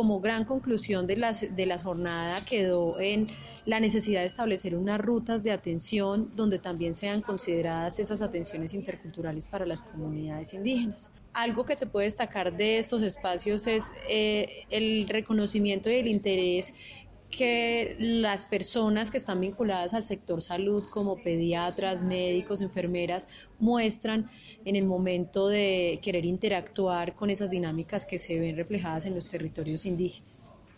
como gran conclusión de, las, de la jornada quedó en la necesidad de establecer unas rutas de atención donde también sean consideradas esas atenciones interculturales para las comunidades indígenas. Algo que se puede destacar de estos espacios es eh, el reconocimiento y el interés que las personas que están vinculadas al sector salud, como pediatras, médicos, enfermeras, muestran en el momento de querer interactuar con esas dinámicas que se ven reflejadas en los territorios indígenas.